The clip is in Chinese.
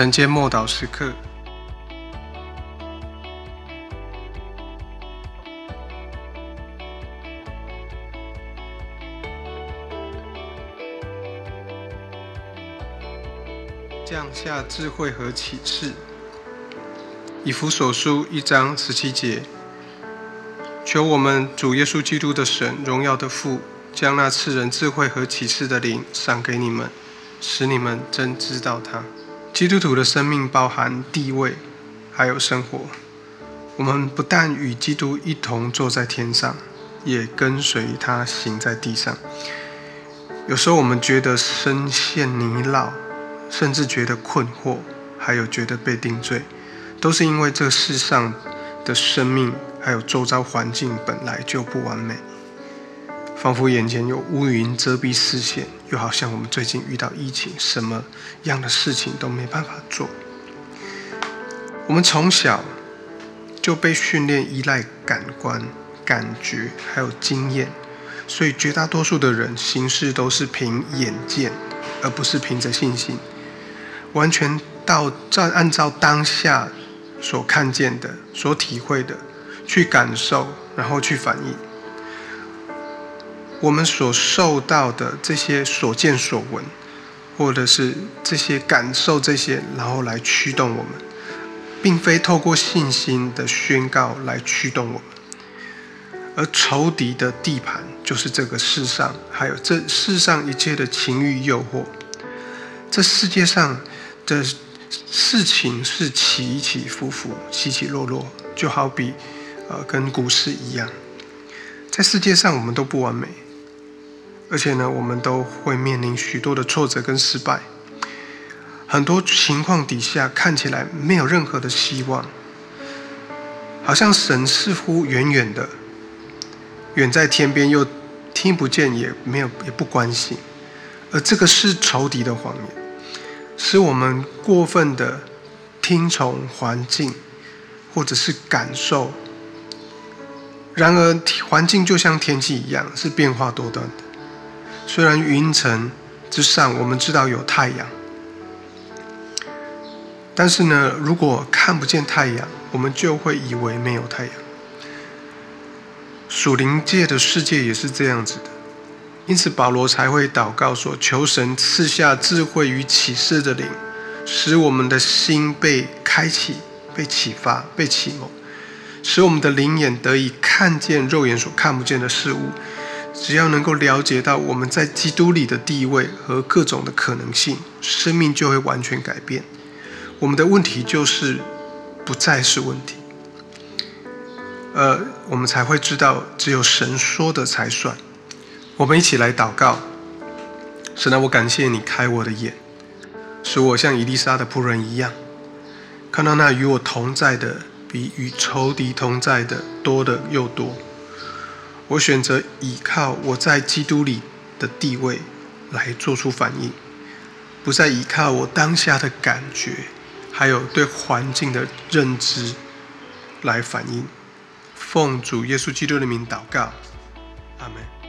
晨间默祷时刻，降下智慧和启示。以弗所书一章十七节，求我们主耶稣基督的神，荣耀的父，将那赐人智慧和启示的灵赏给你们，使你们真知道他。基督徒的生命包含地位，还有生活。我们不但与基督一同坐在天上，也跟随他行在地上。有时候我们觉得深陷泥淖，甚至觉得困惑，还有觉得被定罪。都是因为这世上的生命还有周遭环境本来就不完美，仿佛眼前有乌云遮蔽视线，又好像我们最近遇到疫情，什么样的事情都没办法做。我们从小就被训练依赖感官、感觉还有经验，所以绝大多数的人行事都是凭眼见，而不是凭着信心，完全到照按照当下。所看见的、所体会的，去感受，然后去反应。我们所受到的这些所见所闻，或者是这些感受，这些然后来驱动我们，并非透过信心的宣告来驱动我们。而仇敌的地盘，就是这个世上，还有这世上一切的情欲诱惑。这世界上的。事情是起起伏伏、起起落落，就好比，呃，跟股市一样。在世界上，我们都不完美，而且呢，我们都会面临许多的挫折跟失败。很多情况底下，看起来没有任何的希望，好像神似乎远远的，远在天边，又听不见，也没有，也不关心。而这个是仇敌的谎言。使我们过分的听从环境，或者是感受。然而，环境就像天气一样，是变化多端的。虽然云层之上我们知道有太阳，但是呢，如果看不见太阳，我们就会以为没有太阳。属灵界的世界也是这样子的。因此，保罗才会祷告说：“求神赐下智慧与启示的灵，使我们的心被开启、被启发、被启蒙，使我们的灵眼得以看见肉眼所看不见的事物。只要能够了解到我们在基督里的地位和各种的可能性，生命就会完全改变。我们的问题就是不再是问题，呃，我们才会知道，只有神说的才算。”我们一起来祷告，神啊，我感谢你开我的眼，使我像伊丽莎的仆人一样，看到那与我同在的比与仇敌同在的多的又多。我选择依靠我在基督里的地位来做出反应，不再依靠我当下的感觉，还有对环境的认知来反应。奉主耶稣基督的名祷告，阿门。